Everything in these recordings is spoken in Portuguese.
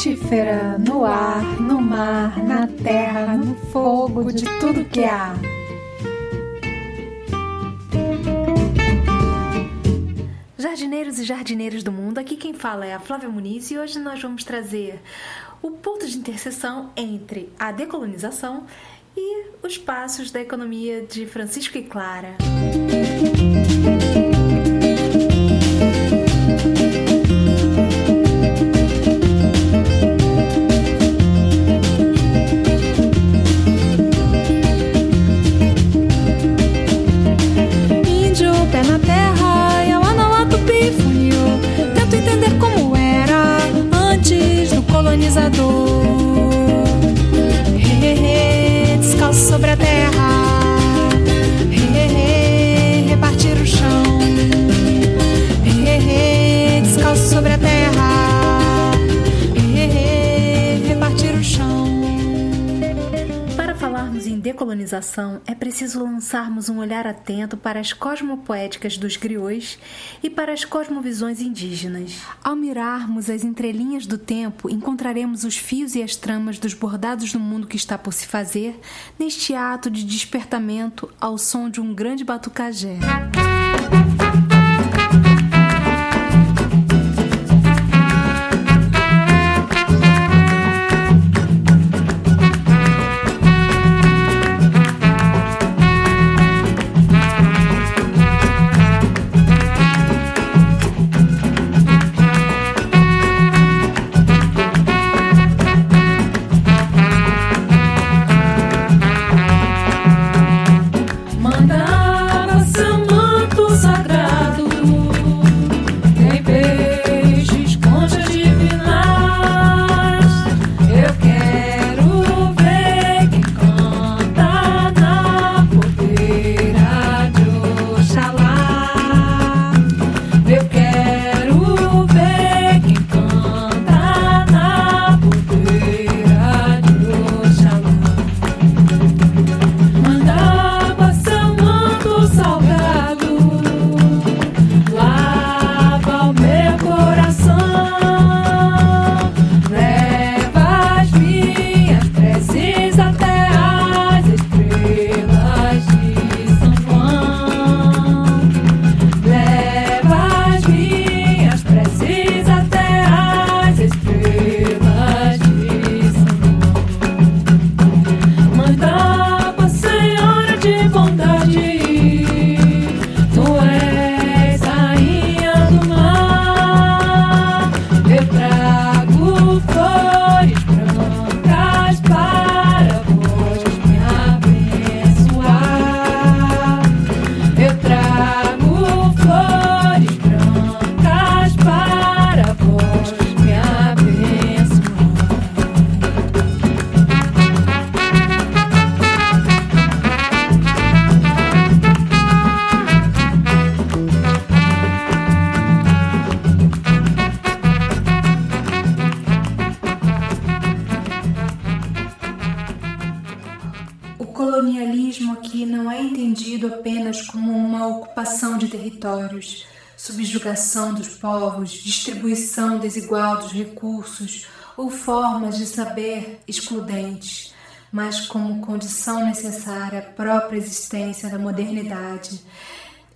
frutífera no ar, no mar, na terra, no fogo, de tudo que há. Jardineiros e jardineiras do mundo, aqui quem fala é a Flávia Muniz e hoje nós vamos trazer o ponto de interseção entre a decolonização e os passos da economia de Francisco e Clara. Música lado. Decolonização, é preciso lançarmos um olhar atento para as cosmopoéticas dos griots e para as cosmovisões indígenas. Ao mirarmos as entrelinhas do tempo, encontraremos os fios e as tramas dos bordados do mundo que está por se fazer neste ato de despertamento ao som de um grande batucajé. Territórios, subjugação dos povos, distribuição desigual dos recursos ou formas de saber excludentes, mas como condição necessária à própria existência da modernidade.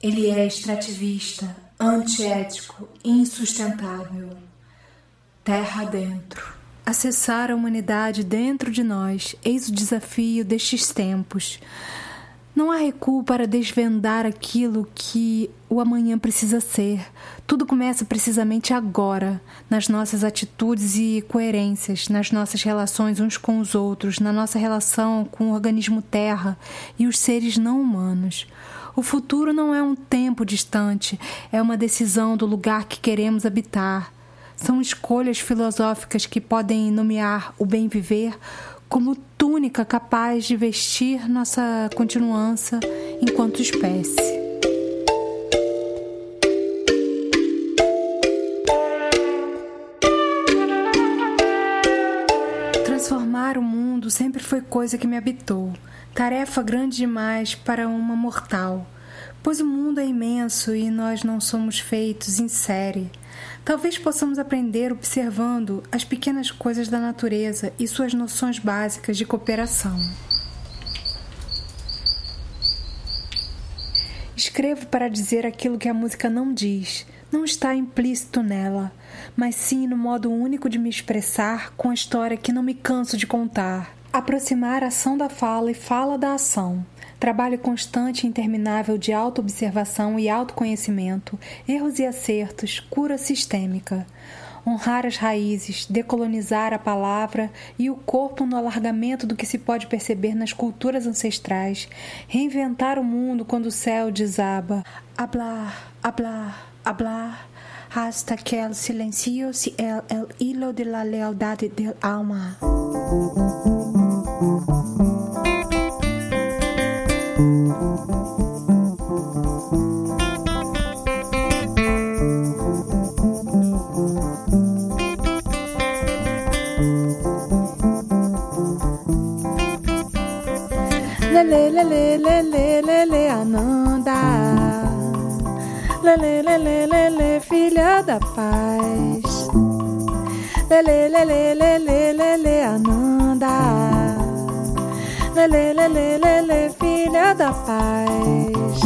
Ele é extrativista, antiético, insustentável. Terra dentro. Acessar a humanidade dentro de nós, eis o desafio destes tempos. Não há recuo para desvendar aquilo que o amanhã precisa ser. Tudo começa precisamente agora, nas nossas atitudes e coerências, nas nossas relações uns com os outros, na nossa relação com o organismo Terra e os seres não humanos. O futuro não é um tempo distante, é uma decisão do lugar que queremos habitar. São escolhas filosóficas que podem nomear o bem viver como túnica capaz de vestir nossa continuança enquanto espécie. Transformar o mundo sempre foi coisa que me habitou, tarefa grande demais para uma mortal, pois o mundo é imenso e nós não somos feitos em série. Talvez possamos aprender observando as pequenas coisas da natureza e suas noções básicas de cooperação. Escrevo para dizer aquilo que a música não diz, não está implícito nela, mas sim no modo único de me expressar com a história que não me canso de contar. Aproximar ação da fala e fala da ação. Trabalho constante e interminável de autoobservação e autoconhecimento, erros e acertos, cura sistêmica. Honrar as raízes, decolonizar a palavra e o corpo no alargamento do que se pode perceber nas culturas ancestrais, reinventar o mundo quando o céu desaba. Hablar, hablar, hablar, hasta que el silencio se el, hilo de la lealdade del alma. Lele, lele, lele, lele, Ananda. Lele, lele, lele, filha da paz. Lele, lele, lele, lele, Ananda. Lele, lele, lele, da paz.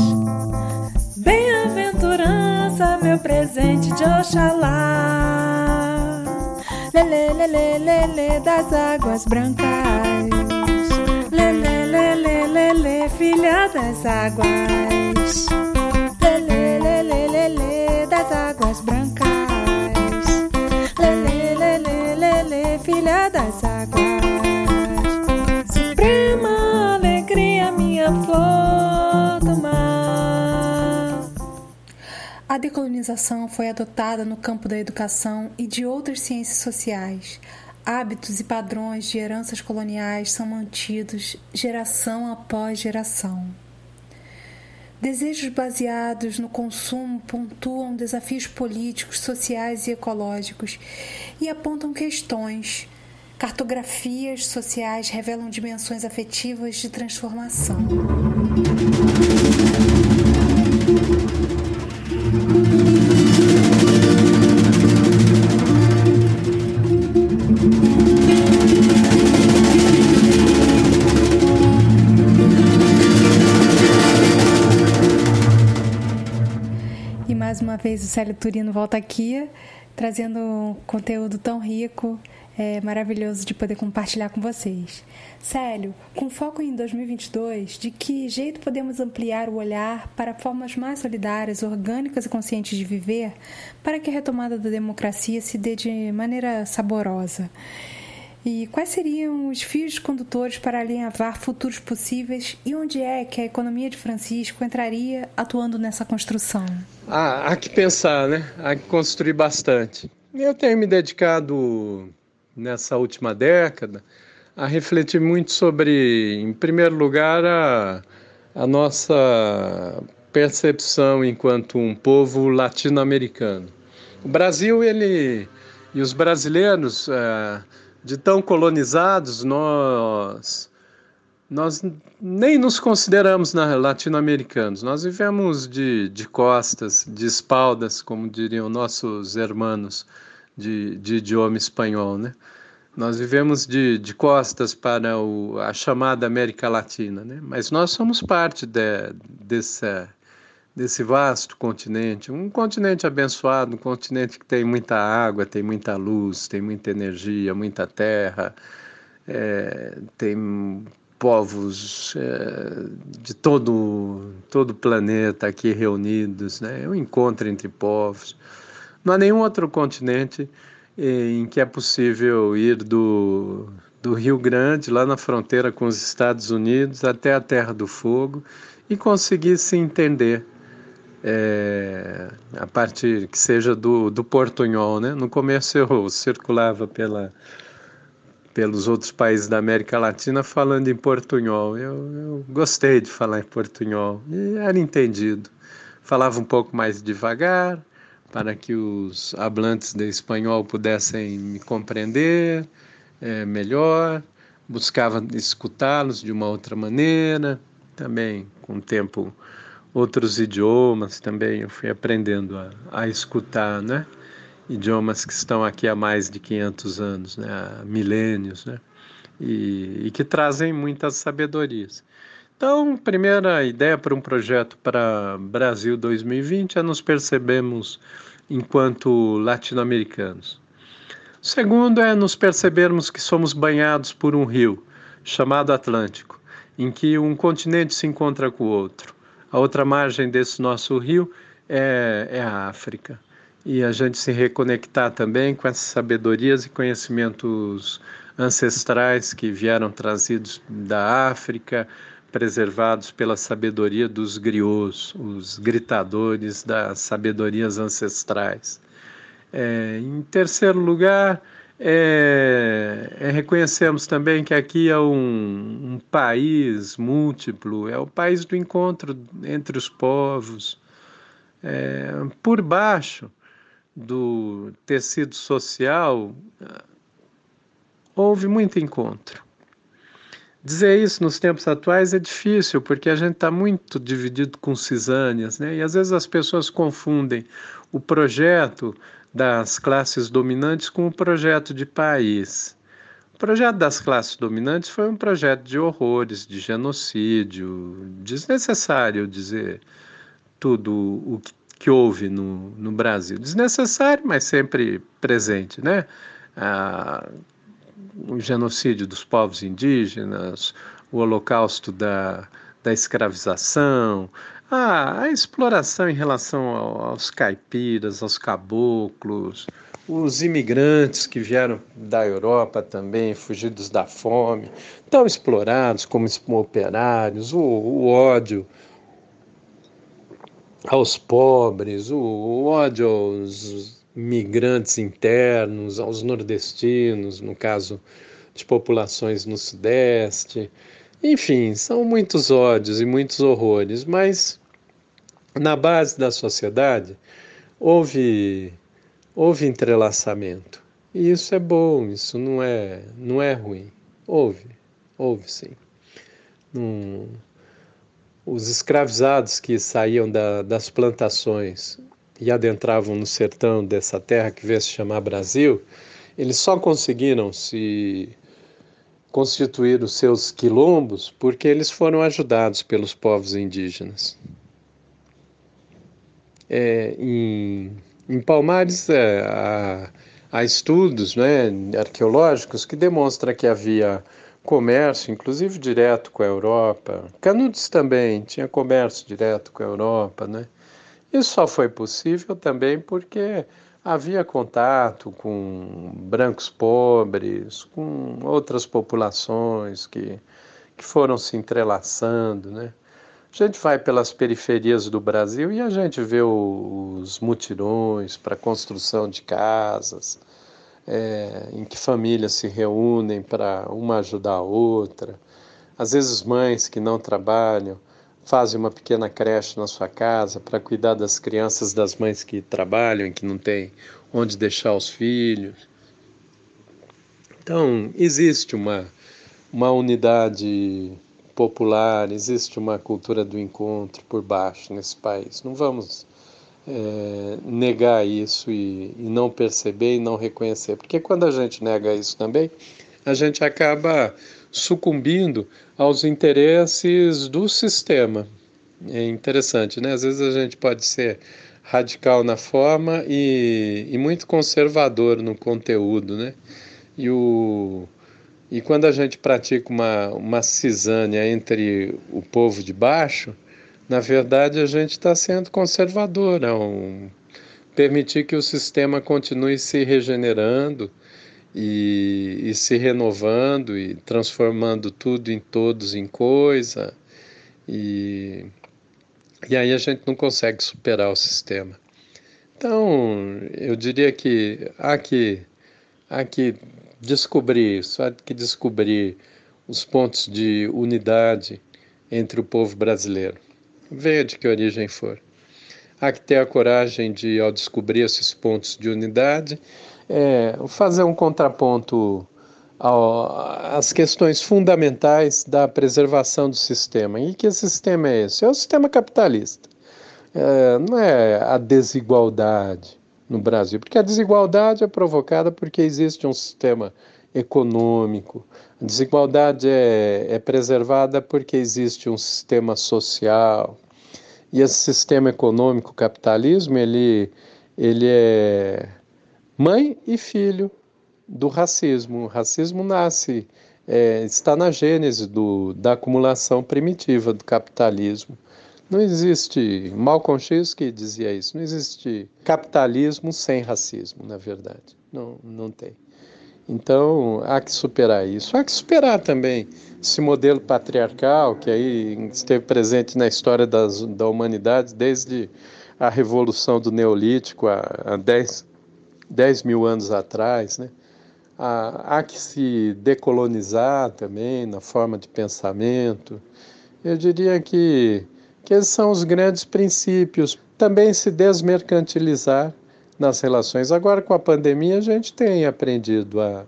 Bem-aventurança, meu presente de Oxalá. Lele, lele, lele, das águas brancas. Lele, lele, lele, filha das águas. Lele, lele, lele, das águas brancas. Lele, lele, lele, filha das águas. A decolonização foi adotada no campo da educação e de outras ciências sociais. Hábitos e padrões de heranças coloniais são mantidos geração após geração. Desejos baseados no consumo pontuam desafios políticos, sociais e ecológicos e apontam questões. Cartografias sociais revelam dimensões afetivas de transformação. Vez o Célio Turino volta aqui, trazendo um conteúdo tão rico, é, maravilhoso de poder compartilhar com vocês. Célio, com foco em 2022, de que jeito podemos ampliar o olhar para formas mais solidárias, orgânicas e conscientes de viver, para que a retomada da democracia se dê de maneira saborosa? E quais seriam os fios condutores para alinhavar futuros possíveis e onde é que a economia de Francisco entraria atuando nessa construção? Ah, há que pensar, né? Há que construir bastante. Eu tenho me dedicado nessa última década a refletir muito sobre, em primeiro lugar, a, a nossa percepção enquanto um povo latino-americano. O Brasil, ele e os brasileiros, é, de tão colonizados, nós nós nem nos consideramos latino-americanos. Nós vivemos de, de costas, de espaldas, como diriam nossos hermanos de, de idioma espanhol, né? Nós vivemos de, de costas para o, a chamada América Latina, né? Mas nós somos parte de, desse, desse vasto continente, um continente abençoado, um continente que tem muita água, tem muita luz, tem muita energia, muita terra, é, tem povos é, de todo todo o planeta aqui reunidos, né? É um encontro entre povos. Não há nenhum outro continente em que é possível ir do, do Rio Grande, lá na fronteira com os Estados Unidos, até a Terra do Fogo e conseguir se entender é, a partir que seja do, do portunhol. Né? No começo eu circulava pela pelos outros países da América Latina falando em portunhol. Eu, eu gostei de falar em portunhol e era entendido. Falava um pouco mais devagar para que os hablantes de espanhol pudessem me compreender é, melhor. Buscava escutá-los de uma outra maneira. Também, com o tempo, outros idiomas também eu fui aprendendo a, a escutar, né? idiomas que estão aqui há mais de 500 anos, né, há milênios, né, e, e que trazem muitas sabedorias. Então, primeira ideia para um projeto para Brasil 2020 é nos percebermos enquanto latino-americanos. Segundo é nos percebermos que somos banhados por um rio chamado Atlântico, em que um continente se encontra com o outro. A outra margem desse nosso rio é, é a África e a gente se reconectar também com essas sabedorias e conhecimentos ancestrais que vieram trazidos da África, preservados pela sabedoria dos griots, os gritadores das sabedorias ancestrais. É, em terceiro lugar, é, é, reconhecemos também que aqui é um, um, país múltiplo, é o país do encontro entre os povos. É, por baixo do tecido social, houve muito encontro. Dizer isso nos tempos atuais é difícil, porque a gente está muito dividido com cisâneas, né? e às vezes as pessoas confundem o projeto das classes dominantes com o projeto de país. O projeto das classes dominantes foi um projeto de horrores, de genocídio, desnecessário dizer tudo o que houve no, no Brasil. Desnecessário, mas sempre presente, né? Ah, o genocídio dos povos indígenas, o holocausto da, da escravização, a, a exploração em relação ao, aos caipiras, aos caboclos, os imigrantes que vieram da Europa também, fugidos da fome, tão explorados como operários, o, o ódio aos pobres, o, o ódio aos migrantes internos, aos nordestinos, no caso de populações no Sudeste. Enfim, são muitos ódios e muitos horrores, mas na base da sociedade houve, houve entrelaçamento. E isso é bom, isso não é, não é ruim. Houve, houve sim. Os escravizados que saíam da, das plantações e adentravam no sertão dessa terra que veio se chamar Brasil, eles só conseguiram se constituir os seus quilombos porque eles foram ajudados pelos povos indígenas. É, em, em Palmares é, há, há, estudos né, arqueológicos que demonstram que havia comércio, inclusive direto com a Europa. Canudos também tinha comércio direto com a Europa, né? Isso só foi possível também porque havia contato com brancos pobres, com outras populações que, que foram se entrelaçando, né? A gente vai pelas periferias do Brasil e a gente vê os mutirões para construção de casas, é, em que famílias se reúnem para uma ajudar a outra. Às vezes, mães que não trabalham fazem uma pequena creche na sua casa para cuidar das crianças das mães que trabalham e que não têm onde deixar os filhos. Então, existe uma, uma unidade popular, existe uma cultura do encontro por baixo nesse país. Não vamos é, negar isso e, e, não perceber e não reconhecer. Porque quando a gente nega isso também, a gente acaba sucumbindo aos interesses do sistema. É interessante, né? Às vezes a gente pode ser radical na forma e, e muito conservador no conteúdo, né? E, o, e quando a gente pratica uma, uma cisânia entre o povo de baixo, na verdade, a gente está sendo conservador ao permitir que o sistema continue se regenerando e, e se renovando e transformando tudo em todos em coisa. E, e aí a gente não consegue superar o sistema. Então, eu diria que há que, há que descobrir isso, há que descobrir os pontos de unidade entre o povo brasileiro venha de que origem for. Há que ter a coragem de, ao descobrir esses pontos de unidade, é, fazer um contraponto às questões fundamentais da preservação do sistema. E que sistema é esse? É o sistema capitalista. É, não é a desigualdade, no Brasil, porque a desigualdade é provocada porque existe um sistema econômico, a desigualdade é, é preservada porque existe um sistema social, e esse sistema econômico, capitalismo, ele, ele é mãe e filho do racismo. O racismo nasce, é, está na gênese do, da acumulação primitiva do capitalismo. Não existe, Malcolm X que dizia isso, não existe capitalismo sem racismo, na verdade. Não, não tem. Então, há que superar isso. Há que superar também esse modelo patriarcal que aí esteve presente na história das, da humanidade desde a revolução do Neolítico há, há 10, 10 mil anos atrás, né? Há, há que se decolonizar também na forma de pensamento. Eu diria que que esses são os grandes princípios. Também se desmercantilizar nas relações. Agora, com a pandemia, a gente tem aprendido a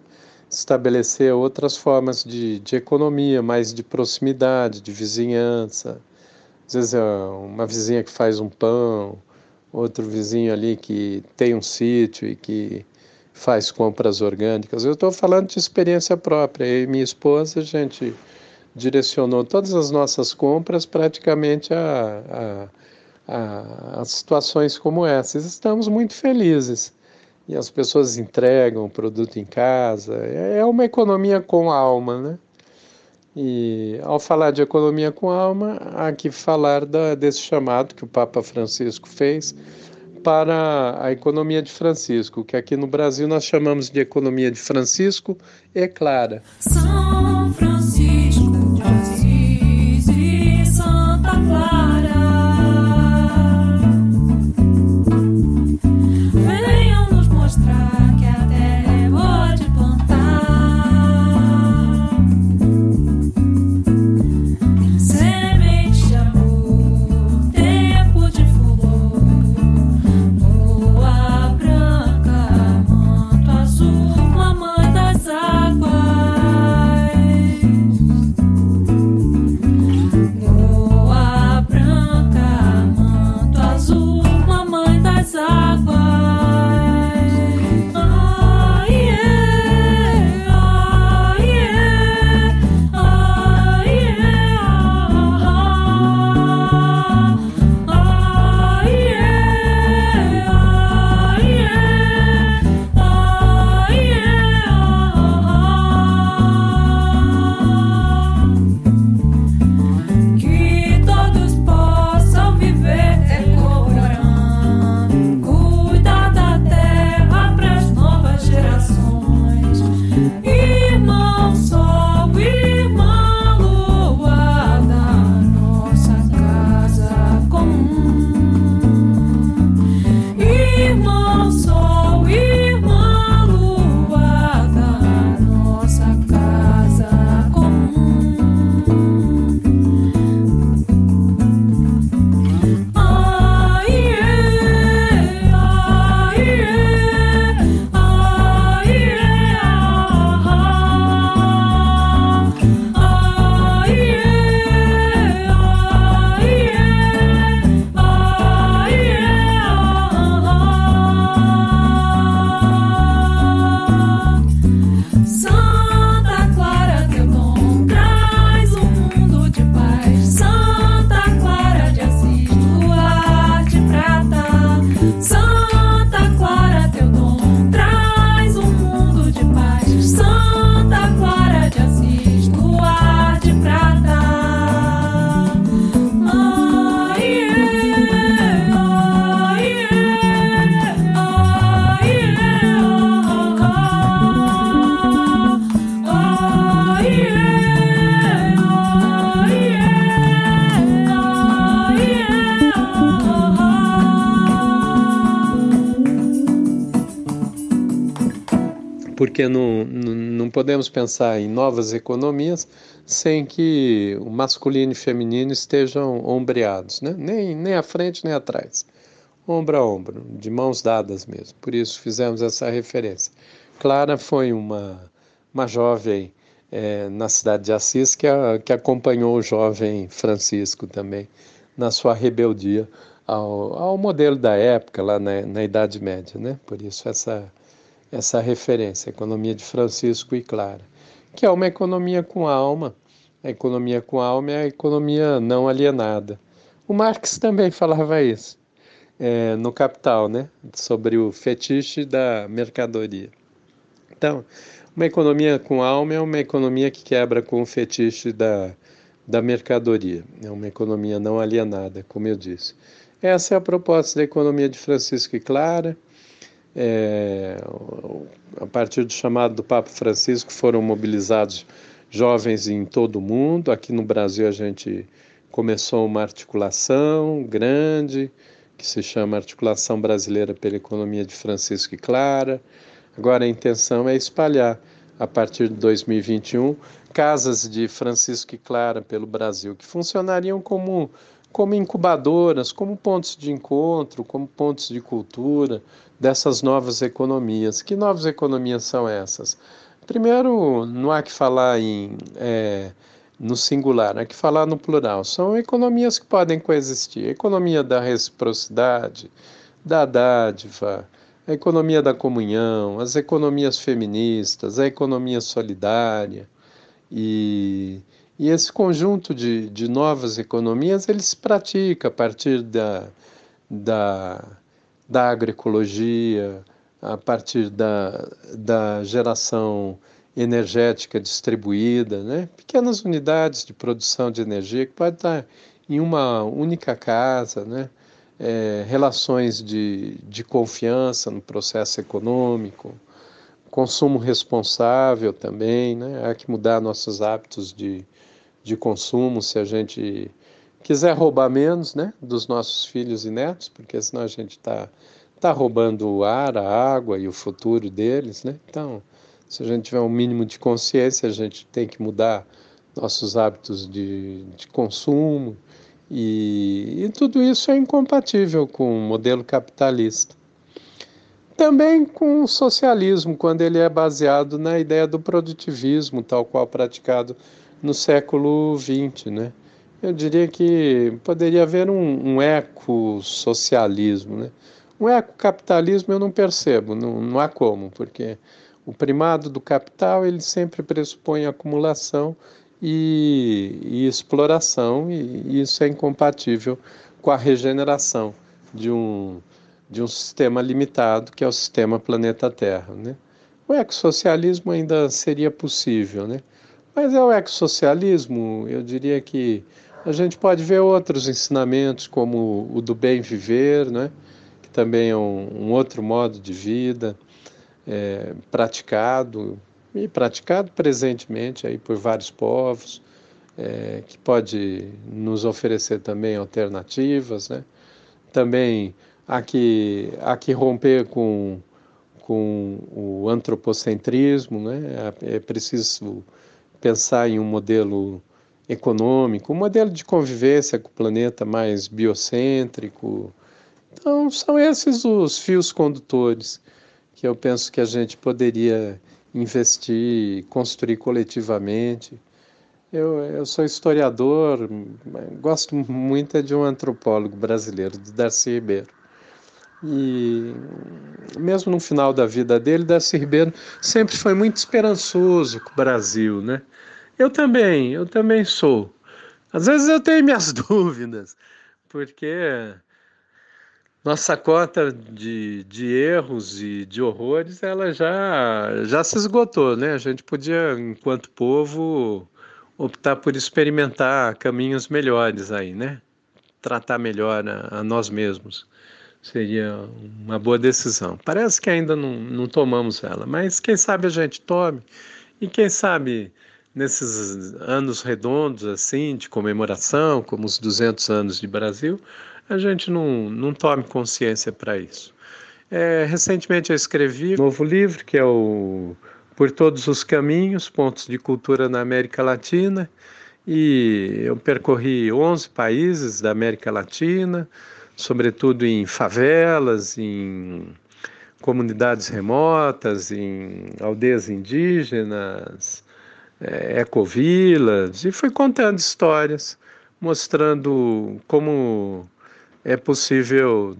estabelecer outras formas de, de economia, mais de proximidade, de vizinhança. Às vezes, é uma vizinha que faz um pão, outro vizinho ali que tem um sítio e que faz compras orgânicas. Eu estou falando de experiência própria. Eu e minha esposa, a gente direcionou todas as nossas compras praticamente a, a, a, a situações como essas. Estamos muito felizes. E as pessoas entregam o produto em casa. É, é uma economia com alma, né? E ao falar de economia com alma, há que falar da, desse chamado que o Papa Francisco fez para a economia de Francisco, que aqui no Brasil nós chamamos de economia de Francisco e Clara. São Francisco. Podemos pensar em novas economias sem que o masculino e feminino estejam ombreados, né? nem, nem à frente nem atrás, ombro a ombro, de mãos dadas mesmo. Por isso fizemos essa referência. Clara foi uma, uma jovem é, na cidade de Assis que, a, que acompanhou o jovem Francisco também na sua rebeldia ao, ao modelo da época, lá na, na Idade Média. Né? Por isso, essa, essa referência, a economia de Francisco e Clara, que é uma economia com alma. A economia com alma é a economia não alienada. O Marx também falava isso é, no Capital, né? sobre o fetiche da mercadoria. Então, uma economia com alma é uma economia que quebra com o fetiche da, da mercadoria. É uma economia não alienada, como eu disse. Essa é a proposta da economia de Francisco e Clara. É, a partir do chamado do Papa Francisco foram mobilizados jovens em todo o mundo. Aqui no Brasil a gente começou uma articulação grande que se chama Articulação Brasileira pela Economia de Francisco e Clara. Agora a intenção é espalhar a partir de 2021 casas de Francisco e Clara pelo Brasil que funcionariam como como incubadoras, como pontos de encontro, como pontos de cultura dessas novas economias. Que novas economias são essas? Primeiro, não há que falar em é, no singular, há que falar no plural. São economias que podem coexistir. A economia da reciprocidade, da dádiva, a economia da comunhão, as economias feministas, a economia solidária. E, e esse conjunto de, de novas economias ele se pratica a partir da, da, da agroecologia, a partir da, da geração energética distribuída, né? pequenas unidades de produção de energia que pode estar em uma única casa, né? É, relações de, de confiança no processo econômico, consumo responsável também, né? há que mudar nossos hábitos de, de consumo se a gente quiser roubar menos né, dos nossos filhos e netos, porque senão a gente está tá roubando o ar, a água e o futuro deles. Né? Então, se a gente tiver um mínimo de consciência, a gente tem que mudar nossos hábitos de, de consumo, e, e tudo isso é incompatível com o modelo capitalista. Também com o socialismo, quando ele é baseado na ideia do produtivismo, tal qual praticado no século XX, né? Eu diria que poderia haver um, um ecossocialismo, né? Um ecocapitalismo eu não percebo, não, não há como, porque o primado do capital ele sempre pressupõe acumulação e, e exploração, e, e isso é incompatível com a regeneração de um, de um sistema limitado, que é o sistema planeta Terra. Né? O ecossocialismo ainda seria possível, né? Mas é o ecossocialismo, eu diria que a gente pode ver outros ensinamentos, como o do bem viver, né? que também é um, um outro modo de vida, é, praticado e praticado presentemente aí por vários povos, é, que pode nos oferecer também alternativas, né? Também há que, há que romper com, com o antropocentrismo, né? É, é preciso pensar em um modelo econômico, um modelo de convivência com o planeta mais biocêntrico. Então, são esses os fios condutores que eu penso que a gente poderia investir, construir coletivamente. Eu, eu sou historiador, gosto muito de um antropólogo brasileiro, de Darcy Ribeiro. E mesmo no final da vida dele, Darcy Ribeiro sempre foi muito esperançoso com o Brasil, né? Eu também, eu também sou. Às vezes eu tenho minhas dúvidas, porque nossa cota de, de erros e de horrores ela já, já se esgotou, né? A gente podia, enquanto povo, optar por experimentar caminhos melhores aí, né? Tratar melhor a, a nós mesmos seria uma boa decisão. Parece que ainda não, não tomamos ela, mas quem sabe a gente tome e quem sabe nesses anos redondos assim de comemoração, como os 200 anos de Brasil, a gente não, não tome consciência para isso. É, recentemente eu escrevi um novo livro que é o Por Todos os Caminhos, Pontos de Cultura na América Latina, e eu percorri 11 países da América Latina, sobretudo em favelas, em comunidades remotas, em aldeias indígenas, é, ecovilas, e fui contando histórias, mostrando como é possível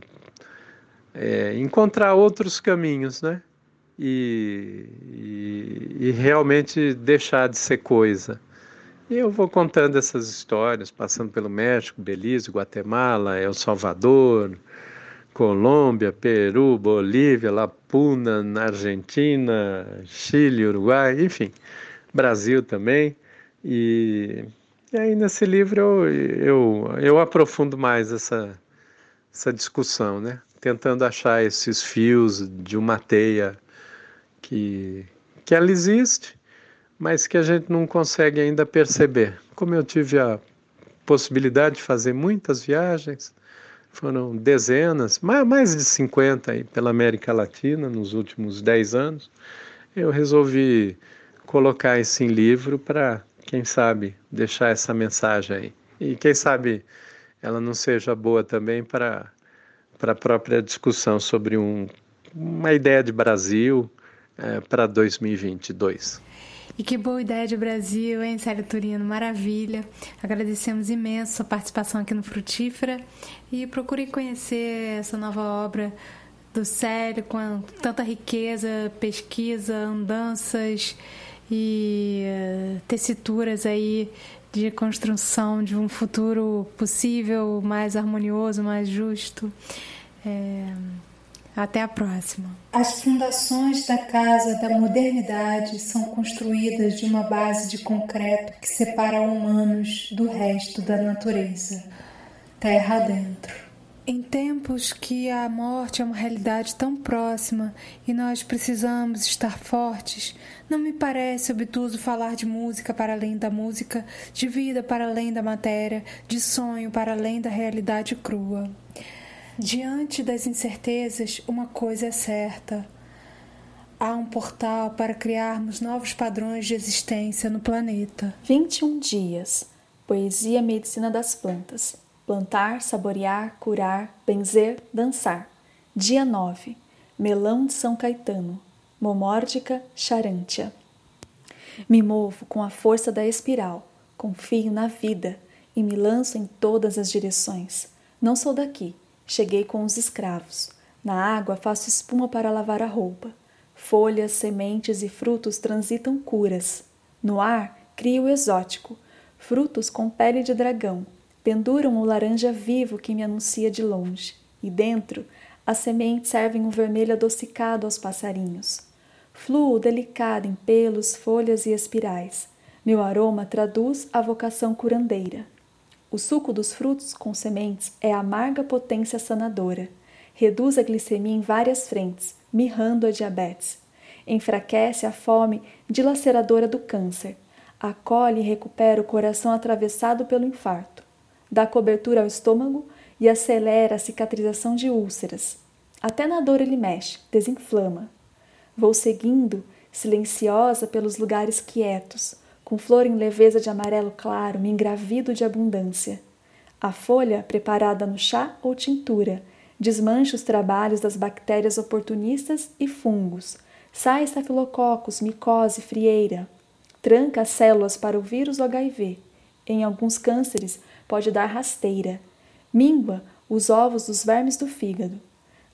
é, encontrar outros caminhos, né? E, e, e, realmente deixar de ser coisa. E eu vou contando essas histórias, passando pelo México, Belize, Guatemala, El Salvador, Colômbia, Peru, Bolívia, La Puna, na Argentina, Chile, Uruguai, enfim, Brasil também. E, e aí nesse livro eu, eu, eu aprofundo mais essa, essa discussão, né? tentando achar esses fios de uma teia que, que ela existe, mas que a gente não consegue ainda perceber. Como eu tive a possibilidade de fazer muitas viagens, foram dezenas, mais de 50 aí pela América Latina nos últimos 10 anos, eu resolvi colocar isso em livro para, quem sabe, deixar essa mensagem aí. E quem sabe ela não seja boa também para a própria discussão sobre um, uma ideia de Brasil é, para 2022. E que boa ideia de Brasil, hein, Célio Turino? Maravilha. Agradecemos imenso sua participação aqui no Frutífera e procurem conhecer essa nova obra do Célio com tanta riqueza, pesquisa, andanças e uh, tessituras aí de construção de um futuro possível, mais harmonioso, mais justo. É... Até a próxima. As fundações da Casa da Modernidade são construídas de uma base de concreto que separa humanos do resto da natureza, terra dentro. Em tempos que a morte é uma realidade tão próxima e nós precisamos estar fortes, não me parece obtuso falar de música para além da música, de vida para além da matéria, de sonho para além da realidade crua. Diante das incertezas, uma coisa é certa. Há um portal para criarmos novos padrões de existência no planeta. 21 dias. Poesia Medicina das Plantas plantar, saborear, curar, benzer, dançar. Dia 9. Melão de São Caetano. Momórdica charântia. Me movo com a força da espiral, confio na vida e me lanço em todas as direções. Não sou daqui, cheguei com os escravos. Na água faço espuma para lavar a roupa. Folhas, sementes e frutos transitam curas. No ar crio exótico, frutos com pele de dragão, penduram o laranja vivo que me anuncia de longe, e dentro as sementes servem um vermelho adocicado aos passarinhos. Fluo delicado em pelos, folhas e espirais. Meu aroma traduz a vocação curandeira. O suco dos frutos com sementes é amarga potência sanadora. Reduz a glicemia em várias frentes, mirrando a diabetes. Enfraquece a fome dilaceradora do câncer. Acolhe e recupera o coração atravessado pelo infarto dá cobertura ao estômago e acelera a cicatrização de úlceras. Até na dor ele mexe, desinflama. Vou seguindo, silenciosa pelos lugares quietos, com flor em leveza de amarelo claro, me engravido de abundância. A folha, preparada no chá ou tintura, desmancha os trabalhos das bactérias oportunistas e fungos, sai estafilococcus, micose, frieira, tranca as células para o vírus HIV. Em alguns cânceres, pode dar rasteira, mingua os ovos dos vermes do fígado.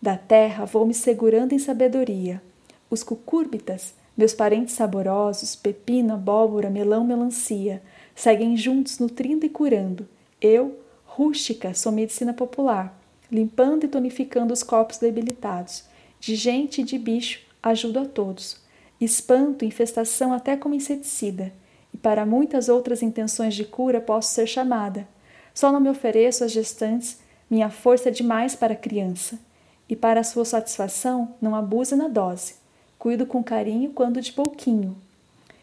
Da terra vou me segurando em sabedoria. Os cucúrbitas, meus parentes saborosos, pepino, abóbora, melão, melancia, seguem juntos nutrindo e curando. Eu, rústica, sou medicina popular, limpando e tonificando os corpos debilitados. De gente e de bicho, ajudo a todos. Espanto infestação até como inseticida, e para muitas outras intenções de cura posso ser chamada. Só não me ofereço às gestantes, minha força é demais para a criança. E para sua satisfação, não abuse na dose. Cuido com carinho quando de pouquinho.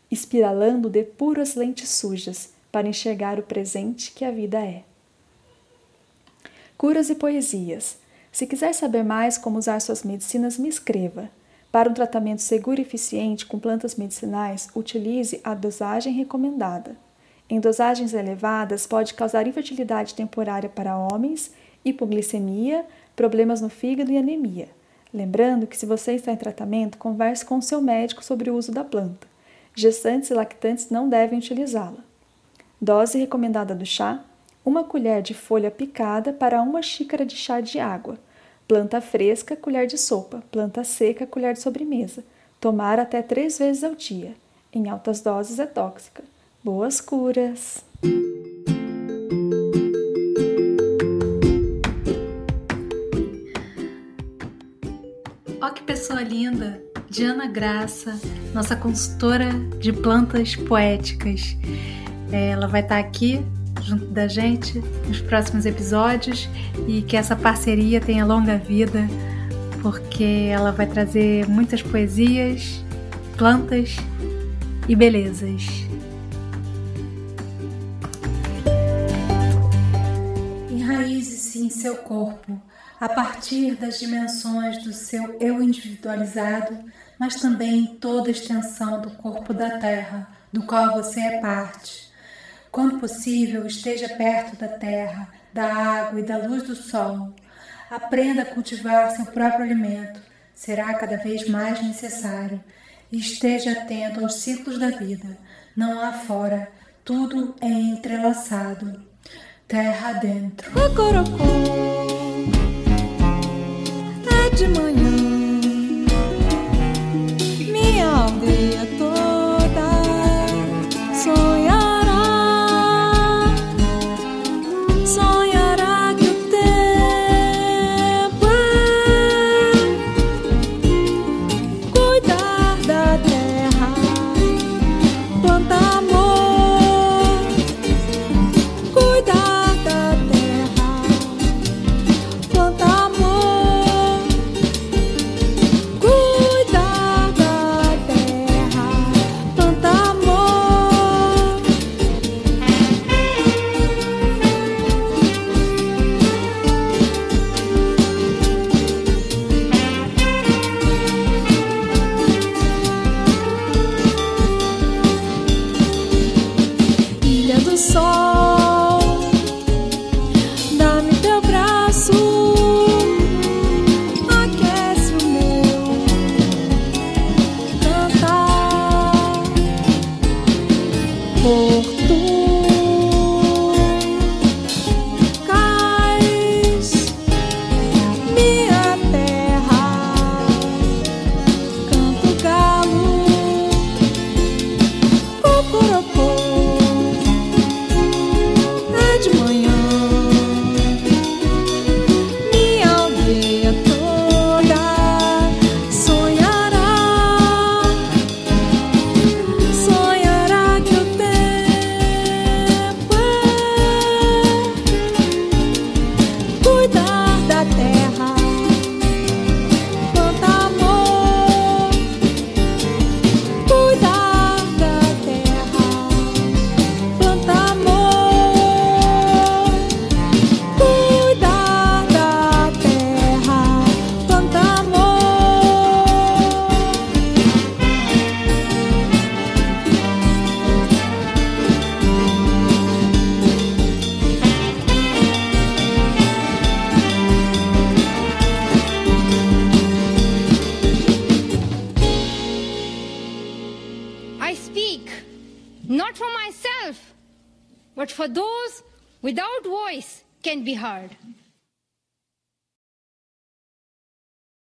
Espiralando, depuro as lentes sujas para enxergar o presente que a vida é. Curas e poesias. Se quiser saber mais como usar suas medicinas, me escreva. Para um tratamento seguro e eficiente com plantas medicinais, utilize a dosagem recomendada em dosagens elevadas, pode causar infertilidade temporária para homens, hipoglicemia, problemas no fígado e anemia. Lembrando que, se você está em tratamento, converse com seu médico sobre o uso da planta. Gestantes e lactantes não devem utilizá-la. Dose recomendada do chá: uma colher de folha picada para uma xícara de chá de água. Planta fresca, colher de sopa. Planta seca, colher de sobremesa. Tomar até três vezes ao dia. Em altas doses é tóxica. Boas curas! Ó que pessoa linda! Diana Graça, nossa consultora de plantas poéticas. Ela vai estar aqui junto da gente nos próximos episódios e que essa parceria tenha longa vida, porque ela vai trazer muitas poesias, plantas e belezas. Em seu corpo a partir das dimensões do seu eu individualizado, mas também em toda a extensão do corpo da Terra, do qual você é parte quando possível, esteja perto da terra, da água e da luz do sol. Aprenda a cultivar seu próprio alimento, será cada vez mais necessário. E esteja atento aos ciclos da vida. Não há fora, tudo é entrelaçado. Terra dentro. É de manhã,